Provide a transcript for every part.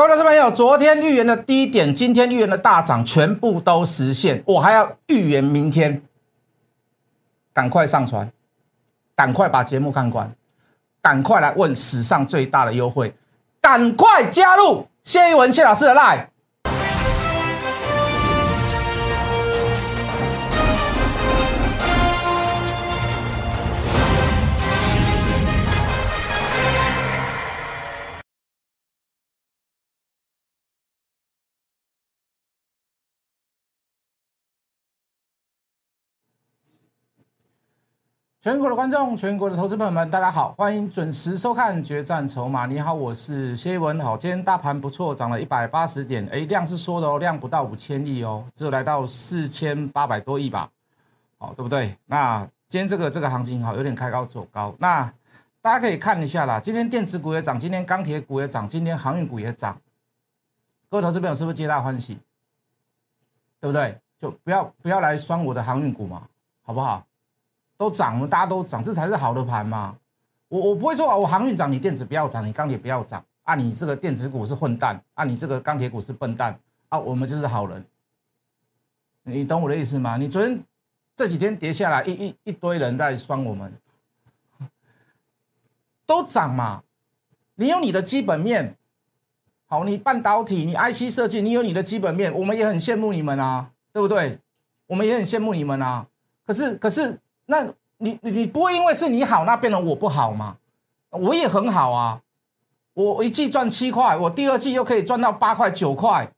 各位老朋友，昨天预言的低点，今天预言的大涨，全部都实现。我还要预言明天，赶快上传，赶快把节目看完，赶快来问史上最大的优惠，赶快加入谢一文谢老师的 line。全国的观众，全国的投资朋友们，大家好，欢迎准时收看《决战筹码》。你好，我是谢文。好，今天大盘不错，涨了一百八十点，哎，量是缩的哦，量不到五千亿哦，只有来到四千八百多亿吧，好，对不对？那今天这个这个行情好，有点开高走高。那大家可以看一下啦，今天电池股也涨，今天钢铁股也涨，今天航运股也涨。各位投资朋友，是不是皆大欢喜？对不对？就不要不要来酸我的航运股嘛，好不好？都涨，了大家都涨，这才是好的盘嘛。我我不会说啊，我航运涨，你电子不要涨，你钢铁不要涨啊。你这个电子股是混蛋啊，你这个钢铁股是笨蛋啊。我们就是好人，你懂我的意思吗？你昨天这几天跌下来，一一一堆人在酸我们，都涨嘛。你有你的基本面，好，你半导体，你 IC 设计，你有你的基本面，我们也很羡慕你们啊，对不对？我们也很羡慕你们啊。可是，可是。那你你你不会因为是你好，那变成我不好吗？我也很好啊，我一季赚七块，我第二季又可以赚到八块九块，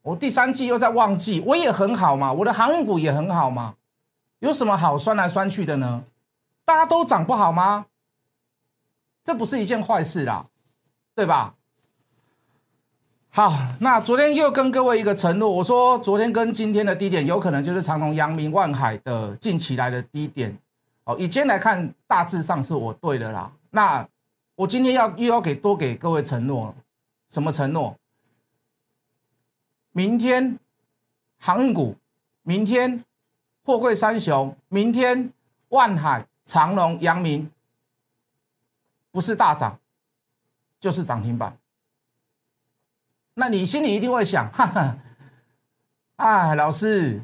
我第三季又在旺季，我也很好嘛，我的航运股也很好嘛，有什么好酸来酸去的呢？大家都涨不好吗？这不是一件坏事啦，对吧？好，那昨天又跟各位一个承诺，我说昨天跟今天的低点有可能就是长隆、阳明、万海的近期来的低点。哦，以今天来看，大致上是我对的啦。那我今天要又要给多给各位承诺，什么承诺？明天航运股，明天货柜三雄，明天万海、长隆、阳明，不是大涨，就是涨停板。那你心里一定会想，哈哈，哎，老师，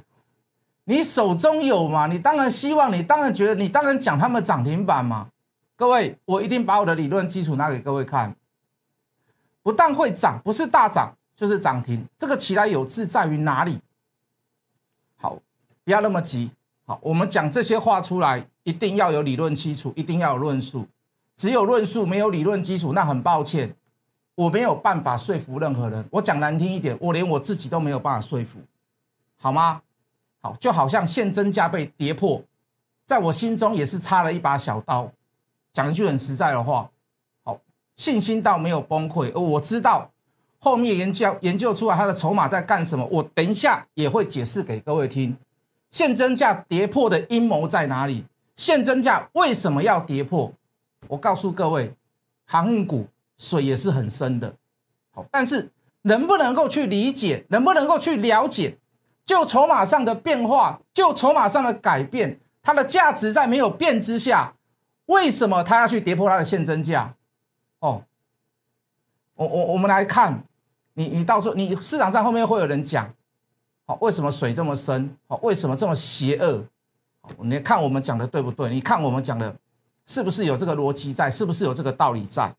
你手中有嘛？你当然希望，你当然觉得，你当然讲他们涨停板嘛。各位，我一定把我的理论基础拿给各位看。不但会涨，不是大涨就是涨停，这个起来有志在于哪里？好，不要那么急。好，我们讲这些话出来，一定要有理论基础，一定要有论述。只有论述没有理论基础，那很抱歉。我没有办法说服任何人。我讲难听一点，我连我自己都没有办法说服，好吗？好，就好像现真价被跌破，在我心中也是插了一把小刀。讲一句很实在的话，好，信心到没有崩溃。而我知道后面研究研究出来它的筹码在干什么，我等一下也会解释给各位听。现真价跌破的阴谋在哪里？现真价为什么要跌破？我告诉各位，航运股。水也是很深的，好，但是能不能够去理解，能不能够去了解，就筹码上的变化，就筹码上的改变，它的价值在没有变之下，为什么它要去跌破它的现真价？哦，我我我们来看，你你到时候你市场上后面会有人讲，好，为什么水这么深？好，为什么这么邪恶？你看我们讲的对不对？你看我们讲的是不是有这个逻辑在？是不是有这个道理在？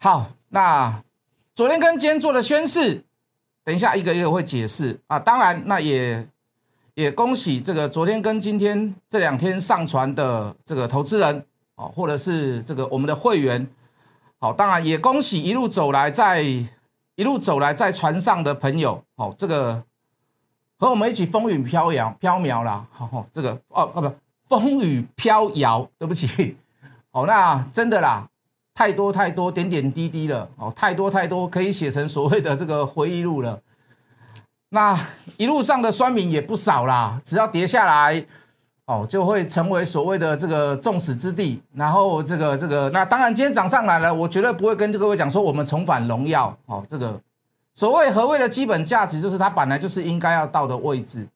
好，那昨天跟今天做的宣誓，等一下一个一个会解释啊。当然，那也也恭喜这个昨天跟今天这两天上传的这个投资人啊，或者是这个我们的会员。好，当然也恭喜一路走来在一路走来在船上的朋友。好，这个和我们一起风雨飘摇飘渺啦。好，这个 哦哦不，风雨飘摇，对不起。好，那真的啦。太多太多点点滴滴了哦，太多太多可以写成所谓的这个回忆录了。那一路上的酸民也不少啦，只要跌下来哦，就会成为所谓的这个众矢之的。然后这个这个，那当然今天涨上来了，我绝对不会跟各位讲说我们重返荣耀哦。这个所谓何谓的基本价值，就是它本来就是应该要到的位置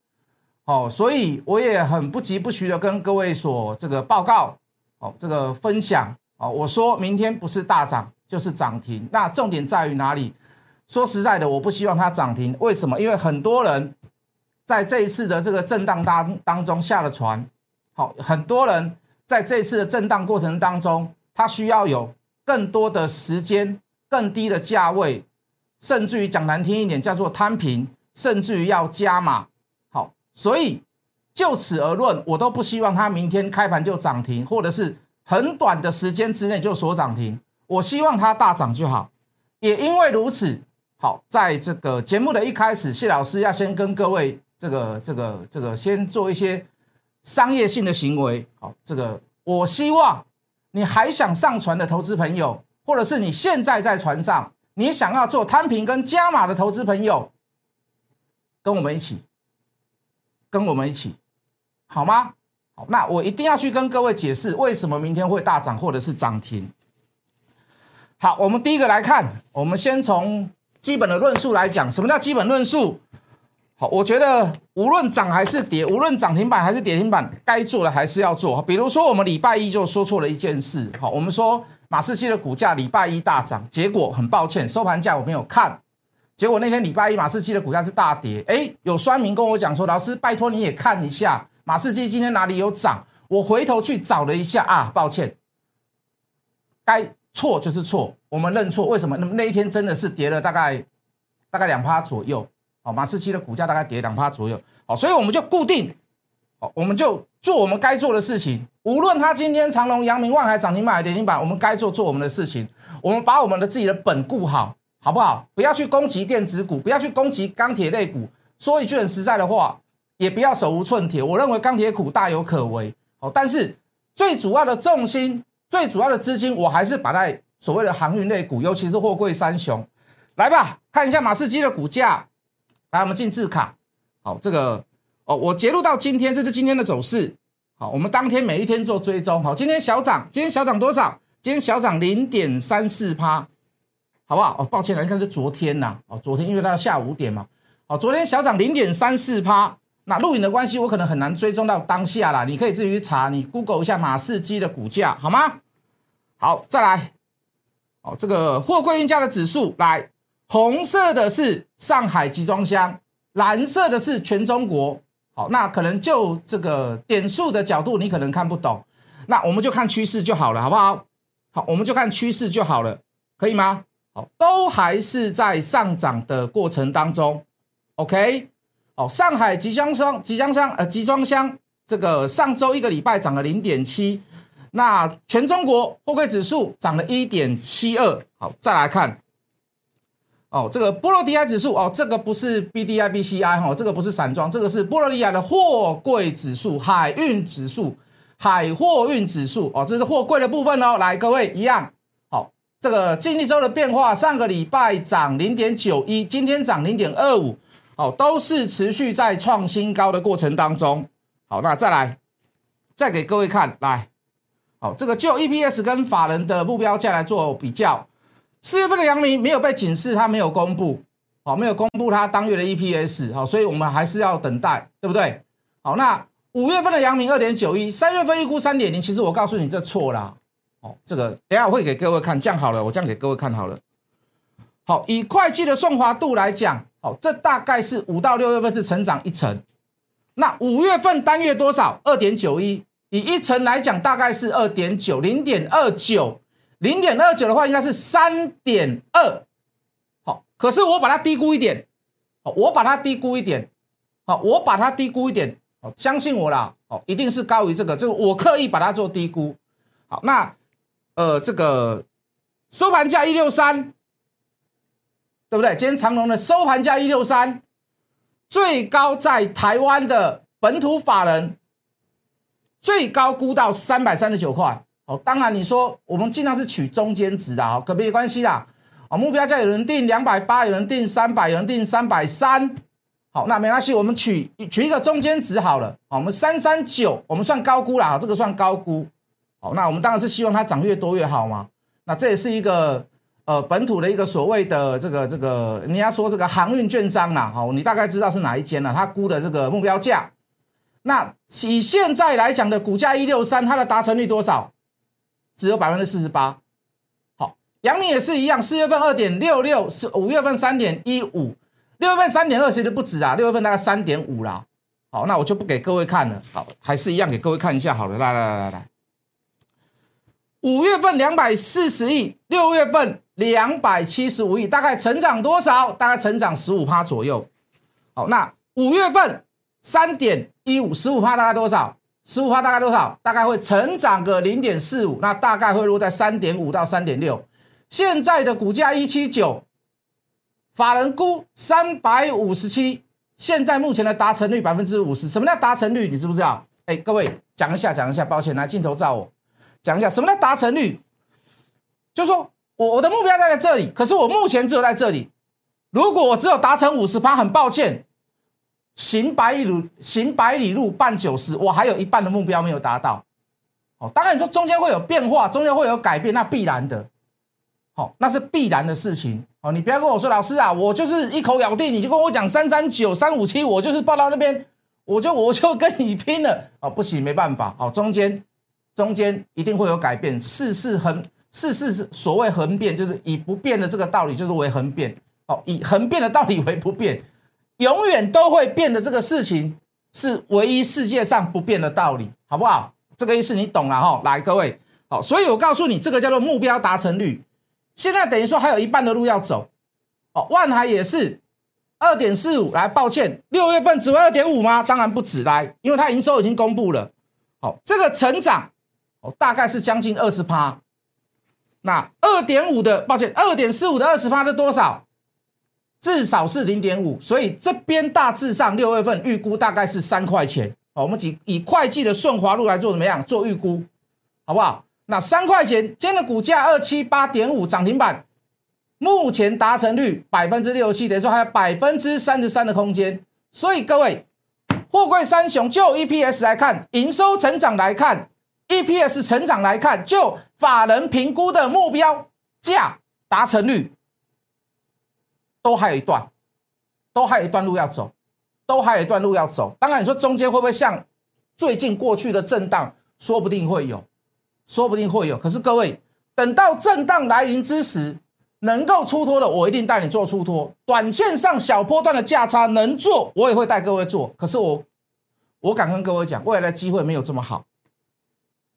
哦。所以我也很不疾不徐的跟各位所这个报告哦，这个分享。哦，我说明天不是大涨就是涨停。那重点在于哪里？说实在的，我不希望它涨停。为什么？因为很多人在这一次的这个震荡当当中下了船。好，很多人在这一次的震荡过程当中，他需要有更多的时间、更低的价位，甚至于讲难听一点，叫做摊平，甚至于要加码。好，所以就此而论，我都不希望它明天开盘就涨停，或者是很短的时间之内就锁涨停。我希望它大涨就好。也因为如此，好，在这个节目的一开始，谢老师要先跟各位这个、这个、这个先做一些。商业性的行为，好，这个我希望你还想上船的投资朋友，或者是你现在在船上，你想要做摊平跟加码的投资朋友，跟我们一起，跟我们一起，好吗？好，那我一定要去跟各位解释为什么明天会大涨或者是涨停。好，我们第一个来看，我们先从基本的论述来讲，什么叫基本论述？好，我觉得无论涨还是跌，无论涨停板还是跌停板，该做的还是要做。比如说，我们礼拜一就说错了一件事。好，我们说马士基的股价礼拜一大涨，结果很抱歉，收盘价我没有看，结果那天礼拜一马士基的股价是大跌。哎，有酸民跟我讲说，老师拜托你也看一下马士基今天哪里有涨。我回头去找了一下啊，抱歉，该错就是错，我们认错。为什么？那么那一天真的是跌了大概大概两趴左右。好，马士基的股价大概跌两趴左右。好，所以我们就固定，好，我们就做我们该做的事情。无论它今天长隆、阳明、万海涨停板、跌停板，我们该做做我们的事情。我们把我们的自己的本固好，好不好？不要去攻击电子股，不要去攻击钢铁类股。说一句很实在的话，也不要手无寸铁。我认为钢铁股大有可为。好，但是最主要的重心、最主要的资金，我还是摆在所谓的航运类股，尤其是货柜三雄。来吧，看一下马士基的股价。来，我们进字卡。好，这个哦，我截录到今天，这是今天的走势。好，我们当天每一天做追踪。好，今天小涨，今天小涨多少？今天小涨零点三四趴，好不好？哦，抱歉了，你看是昨天呐。哦，昨天因为到下午五点嘛。好，昨天小涨零点三四趴。那录影的关系，我可能很难追踪到当下啦。你可以自己去查，你 Google 一下马士基的股价，好吗？好，再来。哦，这个货柜运价的指数来。红色的是上海集装箱，蓝色的是全中国。好，那可能就这个点数的角度，你可能看不懂。那我们就看趋势就好了，好不好？好，我们就看趋势就好了，可以吗？好，都还是在上涨的过程当中。OK，上海集装箱、集装箱呃集装箱这个上周一个礼拜涨了零点七，那全中国货柜指数涨了一点七二。好，再来看。哦，这个波罗的海指数哦，这个不是 B D I B C I 哈，这个不是散装，这个是波罗的海的货柜指数、海运指数、海货运指数哦，这是货柜的部分哦。来，各位一样，好，这个近一周的变化，上个礼拜涨零点九一，今天涨零点二五，好，都是持续在创新高的过程当中。好，那再来，再给各位看，来，好，这个就 E P S 跟法人的目标价来做比较。四月份的阳明没有被警示，它没有公布，好，没有公布它当月的 EPS，好，所以我们还是要等待，对不对？好，那五月份的阳明二点九一，三月份预估三点零，其实我告诉你这错了，哦，这个等下我会给各位看，这样好了，我这样给各位看好了。好，以会计的顺滑度来讲，好，这大概是五到六月份是成长一成，那五月份单月多少？二点九一，以一成来讲，大概是二点九零点二九。零点二九的话，应该是三点二，好，可是我把它低估一点，好，我把它低估一点，好，我把它低估一点，好，相信我啦，哦，一定是高于这个，这个我刻意把它做低估，好，那呃，这个收盘价一六三，对不对？今天长隆的收盘价一六三，最高在台湾的本土法人最高估到三百三十九块。哦，当然你说我们尽量是取中间值的啊，可没关系啦。哦，目标价有人定两百八，有人定三百，有人定三百三。好，那没关系，我们取取一个中间值好了。好，我们三三九，我们算高估了，这个算高估。好，那我们当然是希望它涨越多越好嘛。那这也是一个呃本土的一个所谓的这个这个，你要说这个航运券商啦，好，你大概知道是哪一间了？他估的这个目标价。那以现在来讲的股价一六三，它的达成率多少？只有百分之四十八，好，阳明也是一样，四月份二点六六，是五月份三点一五，六月份三点二其实不止啊，六月份大概三点五啦。好，那我就不给各位看了，好，还是一样给各位看一下好了，来来来来来，五月份两百四十亿，六月份两百七十五亿，大概成长多少？大概成长十五趴左右。好，那五月份三点一五，十五趴大概多少？十五趴大概多少？大概会成长个零点四五，那大概会落在三点五到三点六。现在的股价一七九，法人估三百五十七，现在目前的达成率百分之五十。什么叫达成率？你知不知道？哎，各位讲一下，讲一下。抱歉，拿镜头照我，讲一下什么叫达成率。就是说我我的目标在在这里，可是我目前只有在这里。如果我只有达成五十趴，很抱歉。行百里路，行百里路，半九十，我还有一半的目标没有达到。哦，当然你说中间会有变化，中间会有改变，那必然的，好，那是必然的事情。哦，你不要跟我说老师啊，我就是一口咬定，你就跟我讲三三九、三五七，我就是报到那边，我就我就跟你拼了。哦，不行，没办法。哦，中间中间一定会有改变，事事恒，事事所谓恒变，就是以不变的这个道理，就是为恒变。哦，以恒变的道理为不变。永远都会变的这个事情是唯一世界上不变的道理，好不好？这个意思你懂了哈。来，各位，好，所以我告诉你，这个叫做目标达成率。现在等于说还有一半的路要走。哦，万海也是二点四五。来，抱歉，六月份只会二点五吗？当然不止。来，因为它营收已经公布了。好，这个成长哦，大概是将近二十趴。那二点五的，抱歉，二点四五的二十趴是多少？至少是零点五，所以这边大致上六月份预估大概是三块钱。好，我们以以会计的顺滑路来做怎么样？做预估，好不好？那三块钱，今天的股价二七八点五涨停板，目前达成率百分之六十七，等于说还有百分之三十三的空间。所以各位，货柜三雄就 EPS 来看，营收成长来看，EPS 成长来看，就法人评估的目标价达成率。都还有一段，都还有一段路要走，都还有一段路要走。当然，你说中间会不会像最近过去的震荡，说不定会有，说不定会有。可是各位，等到震荡来临之时，能够出脱的，我一定带你做出脱。短线上小波段的价差能做，我也会带各位做。可是我，我敢跟各位讲，未来的机会没有这么好，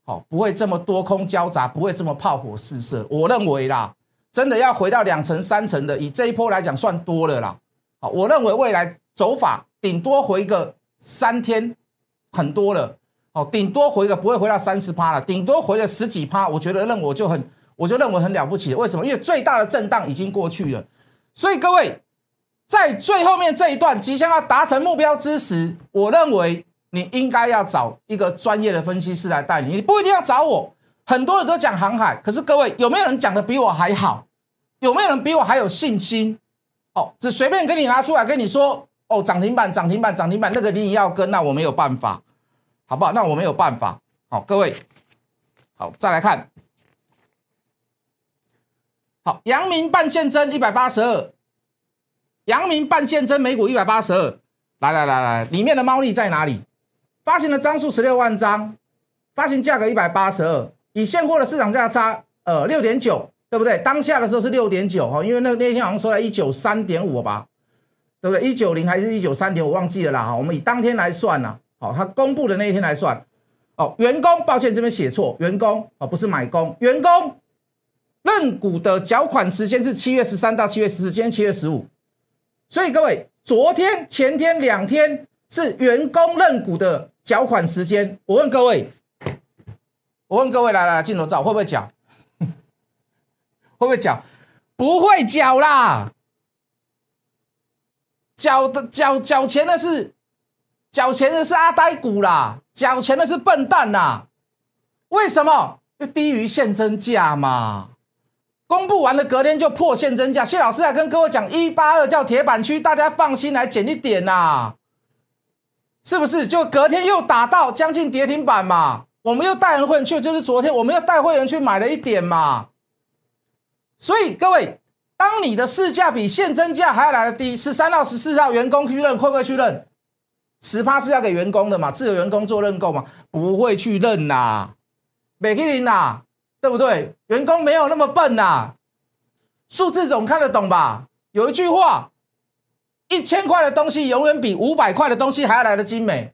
好不会这么多空交杂，不会这么炮火四射。我认为啦。真的要回到两成三成的，以这一波来讲算多了啦。好，我认为未来走法顶多回个三天，很多了。好，顶多回个不会回到三十趴了，顶多回了十几趴，我觉得认我就很，我就认为很了不起。为什么？因为最大的震荡已经过去了。所以各位在最后面这一段即将要达成目标之时，我认为你应该要找一个专业的分析师来带你，你不一定要找我。很多人都讲航海，可是各位有没有人讲的比我还好？有没有人比我还有信心？哦，只随便跟你拿出来跟你说，哦，涨停板，涨停板，涨停板，那个你也要跟，那我没有办法，好不好？那我没有办法。好，各位，好，再来看，好，阳明半现增一百八十二，阳明半现增每股一百八十二，来来来来，里面的猫腻在哪里？发行的张数十六万张，发行价格一百八十二。以现货的市场价差，呃，六点九，对不对？当下的时候是六点九哈，因为那那天好像收在一九三点五吧，对不对？一九零还是一九三点，我忘记了啦哈。我们以当天来算呐，好，他公布的那一天来算。哦，员工，抱歉这边写错，员工哦，不是买工，员工认股的缴款时间是七月十三到七月十四，今天七月十五，所以各位，昨天、前天两天是员工认股的缴款时间。我问各位。我问各位，来来镜头照会不会缴？会不会缴？不会缴啦！缴的缴缴钱的是缴钱的是阿呆股啦，缴钱的是笨蛋呐！为什么？就低于现真价嘛！公布完了，隔天就破现真价。谢老师还跟各位讲，一八二叫铁板区，大家放心来捡一点呐，是不是？就隔天又打到将近跌停板嘛？我们又带人会员去，就是昨天我们又带会员去买了一点嘛，所以各位，当你的市价比现真价还要来的低，十三到十四号员工去认会不会去认？十趴是要给员工的嘛，自由员工做认购嘛，不会去认呐，美克林呐，对不对？员工没有那么笨呐，数字总看得懂吧？有一句话，一千块的东西永远比五百块的东西还要来的精美，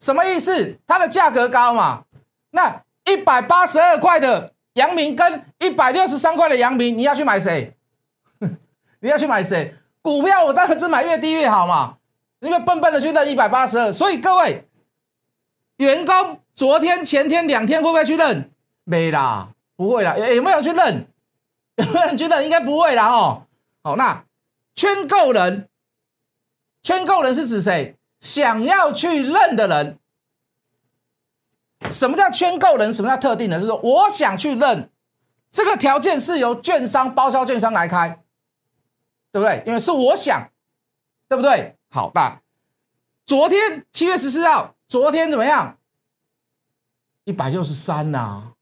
什么意思？它的价格高嘛？那一百八十二块的阳明跟一百六十三块的阳明，你要去买谁？你要去买谁？股票我当然是买越低越好嘛，因为笨笨的去认一百八十二，所以各位员工昨天、前天两天会不会去认？没啦，不会啦。有有没有去认？有没有人去认？应该不会啦哦。好，那圈购人，圈购人是指谁？想要去认的人。什么叫圈购人？什么叫特定人？是说我想去认，这个条件是由券商、包销券商来开。对不对？因为是我想，对不对？好，吧昨天七月十四号，昨天怎么样？一百六十三呐。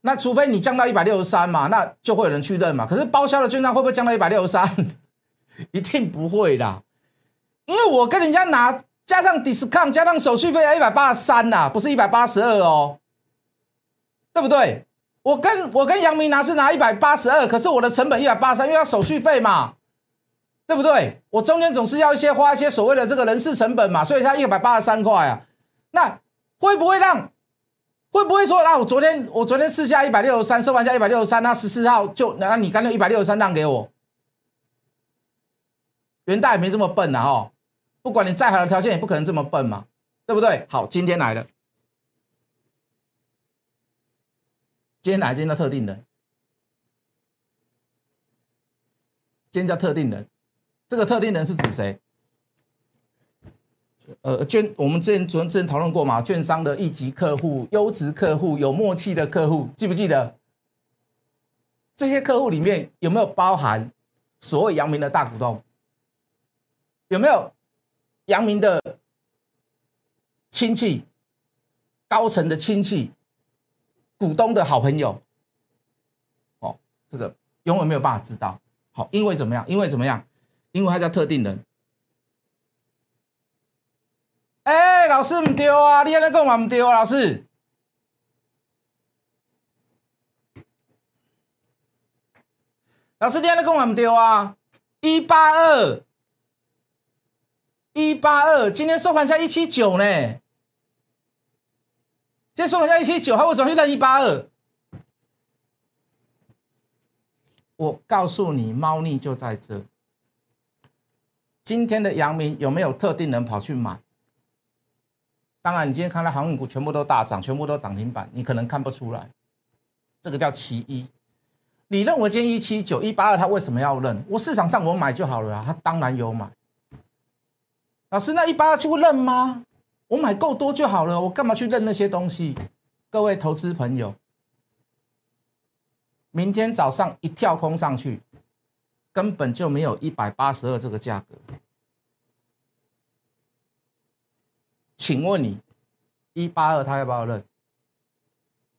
那除非你降到一百六十三嘛，那就会有人去认嘛。可是包销的券商会不会降到一百六十三？一定不会的，因为我跟人家拿加上 discount 加上手续费要一百八十三呐，不是一百八十二哦，对不对？我跟我跟杨明拿是拿一百八十二，可是我的成本一百八十三，因为要手续费嘛。对不对？我中间总是要一些花一些所谓的这个人事成本嘛，所以才一百八十三块啊。那会不会让？会不会说啊？我昨天我昨天试下一百六十三，收完下一百六十三，那十四号就那你干脆一百六十三让给我？元大也没这么笨呐哈，不管你再好的条件，也不可能这么笨嘛，对不对？好，今天来了，今天哪今天叫特定人？今天叫特定人。这个特定人是指谁？呃，券我们之前昨之前讨论过嘛？券商的一级客户、优质客户、有默契的客户，记不记得？这些客户里面有没有包含所谓阳明的大股东？有没有阳明的亲戚、高层的亲戚、股东的好朋友？哦，这个永远没有办法知道。好，因为怎么样？因为怎么样？因为他叫特定人。哎，老师唔对啊！你安尼讲嘛唔对啊，老师。老师，你安尼讲嘛唔对啊！一八二，一八二，今天收盘价一七九呢。今天收盘价一七九，他为什么会认一八二？我告诉你，猫腻就在这。今天的阳明有没有特定人跑去买？当然，你今天看到航运股全部都大涨，全部都涨停板，你可能看不出来，这个叫其一。你认为今天一七九一八二，他为什么要认？我市场上我买就好了啊，他当然有买。老师，那一八二去认吗？我买够多就好了，我干嘛去认那些东西？各位投资朋友，明天早上一跳空上去。根本就没有一百八十二这个价格，请问你一八二他要不要认？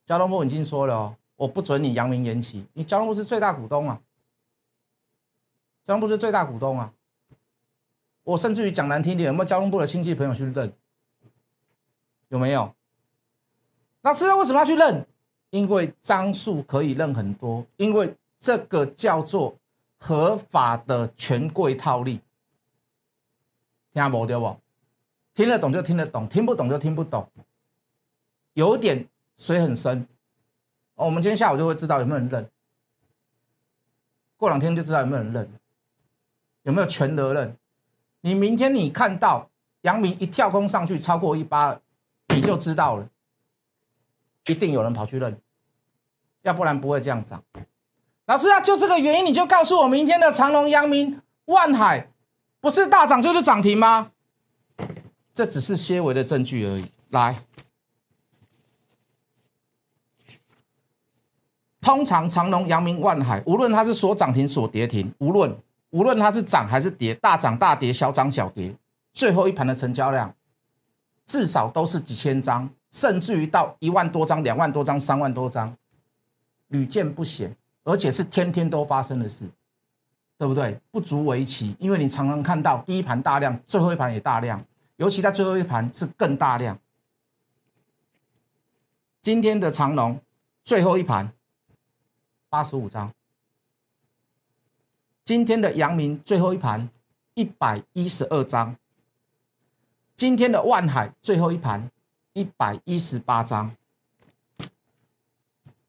交通部已经说了哦，我不准你扬名延期，你交通部是最大股东啊，交通部是最大股东啊，我甚至于讲难听点，有没有交通部的亲戚朋友去认？有没有？那知道为什么要去认？因为张数可以认很多，因为这个叫做。合法的权贵套利，听不对不？听得懂就听得懂，听不懂就听不懂。有点水很深，我们今天下午就会知道有没有人认。过两天就知道有没有人认，有没有全额认。你明天你看到阳明一跳空上去超过一八，你就知道了，一定有人跑去认，要不然不会这样涨。老师啊，就这个原因，你就告诉我，明天的长隆、阳明、万海不是大涨就是涨停吗？这只是些微的证据而已。来，通常长隆、阳明、万海，无论它是所涨停、所跌停，无论无论它是涨还是跌，大涨大跌，小涨小跌，最后一盘的成交量至少都是几千张，甚至于到一万多张、两万多张、三万多张，屡见不鲜。而且是天天都发生的事，对不对？不足为奇，因为你常常看到第一盘大量，最后一盘也大量，尤其在最后一盘是更大量。今天的长龙最后一盘八十五张，今天的阳明最后一盘一百一十二张，今天的万海最后一盘一百一十八张，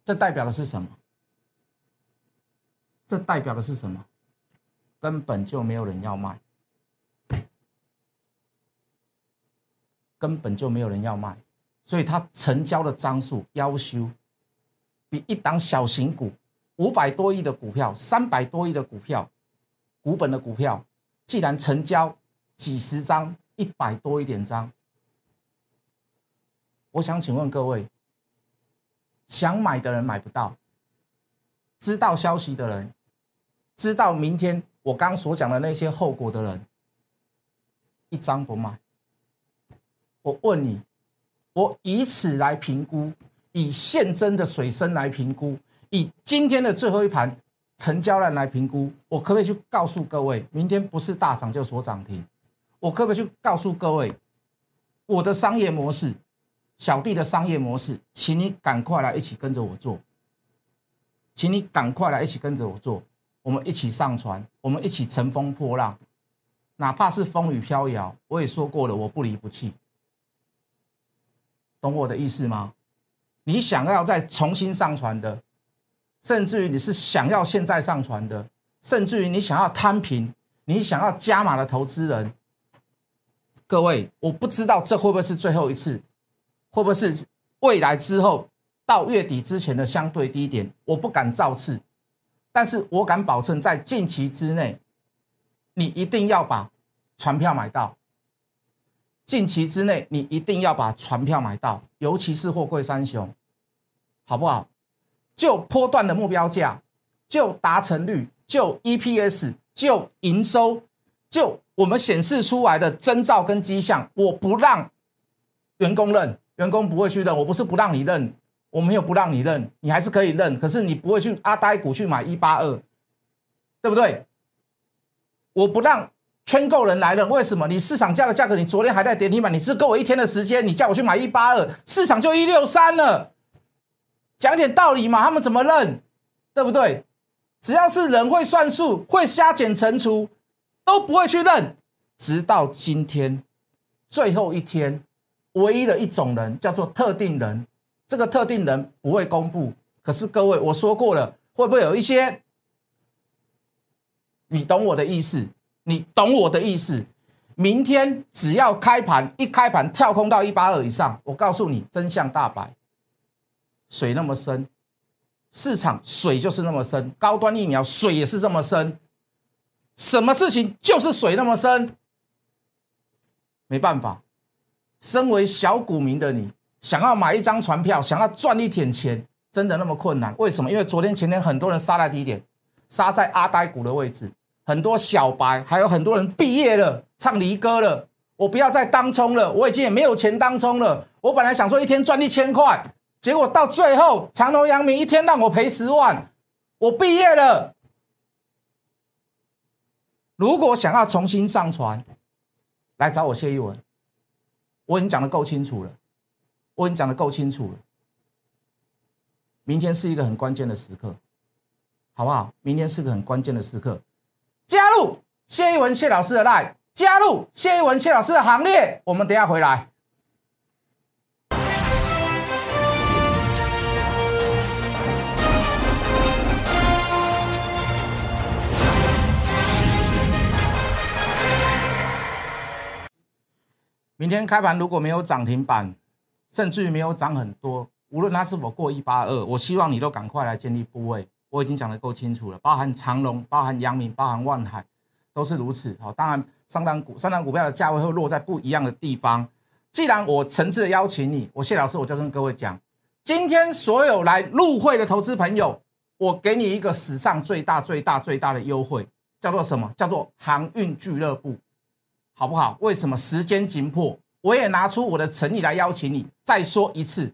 这代表的是什么？这代表的是什么？根本就没有人要卖，根本就没有人要卖，所以它成交的张数要求比一档小型股。五百多亿的股票，三百多亿的股票，股本的股票，既然成交几十张，一百多一点张，我想请问各位，想买的人买不到，知道消息的人，知道明天我刚所讲的那些后果的人，一张不卖。我问你，我以此来评估，以现真的水深来评估。以今天的最后一盘成交量来评估，我可不可以去告诉各位，明天不是大涨就锁涨停？我可不可以去告诉各位，我的商业模式，小弟的商业模式，请你赶快来一起跟着我做，请你赶快来一起跟着我做，我们一起上船，我们一起乘风破浪，哪怕是风雨飘摇，我也说过了，我不离不弃，懂我的意思吗？你想要再重新上船的？甚至于你是想要现在上传的，甚至于你想要摊平，你想要加码的投资人，各位，我不知道这会不会是最后一次，会不会是未来之后到月底之前的相对低点，我不敢造次，但是我敢保证，在近期之内，你一定要把船票买到，近期之内你一定要把船票买到，尤其是货柜三雄，好不好？就波段的目标价，就达成率，就 EPS，就营收，就我们显示出来的征兆跟迹象，我不让员工认，员工不会去认。我不是不让你认，我没有不让你认，你还是可以认。可是你不会去阿呆股去买一八二，对不对？我不让圈购人来认，为什么？你市场价的价格，你昨天还在跌停板，你只给我一天的时间，你叫我去买一八二，市场就一六三了。讲点道理嘛，他们怎么认，对不对？只要是人会算数，会加减乘除，都不会去认。直到今天最后一天，唯一的一种人叫做特定人，这个特定人不会公布。可是各位，我说过了，会不会有一些？你懂我的意思？你懂我的意思？明天只要开盘一开盘跳空到一八二以上，我告诉你真相大白。水那么深，市场水就是那么深，高端疫苗水也是这么深，什么事情就是水那么深，没办法，身为小股民的你，想要买一张船票，想要赚一点钱，真的那么困难？为什么？因为昨天前天很多人杀在低点，杀在阿呆股的位置，很多小白，还有很多人毕业了，唱离歌了，我不要再当冲了，我已经也没有钱当冲了，我本来想说一天赚一千块。结果到最后，长隆、阳明一天让我赔十万，我毕业了。如果想要重新上传，来找我谢一文，我已经讲的够清楚了，我已经讲的够清楚了。明天是一个很关键的时刻，好不好？明天是个很关键的时刻，加入谢一文谢老师的 line，加入谢一文谢老师的行列。我们等下回来。明天开盘如果没有涨停板，甚至于没有涨很多，无论它是否过一八二，我希望你都赶快来建立部位。我已经讲得够清楚了，包含长隆、包含阳明、包含万海，都是如此。好，当然上单股、上单股票的价位会落在不一样的地方。既然我诚挚的邀请你，我谢老师我就跟各位讲，今天所有来入会的投资朋友，我给你一个史上最大、最大、最大的优惠，叫做什么？叫做航运俱乐部。好不好？为什么时间紧迫？我也拿出我的诚意来邀请你。再说一次，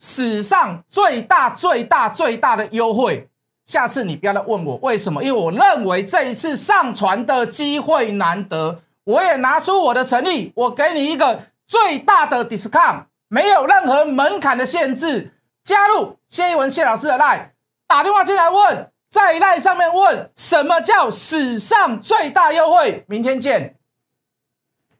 史上最大、最大、最大的优惠。下次你不要再问我为什么，因为我认为这一次上传的机会难得。我也拿出我的诚意，我给你一个最大的 discount，没有任何门槛的限制。加入谢一文谢老师的 line，打电话进来问在赖上面问什么叫史上最大优惠。明天见。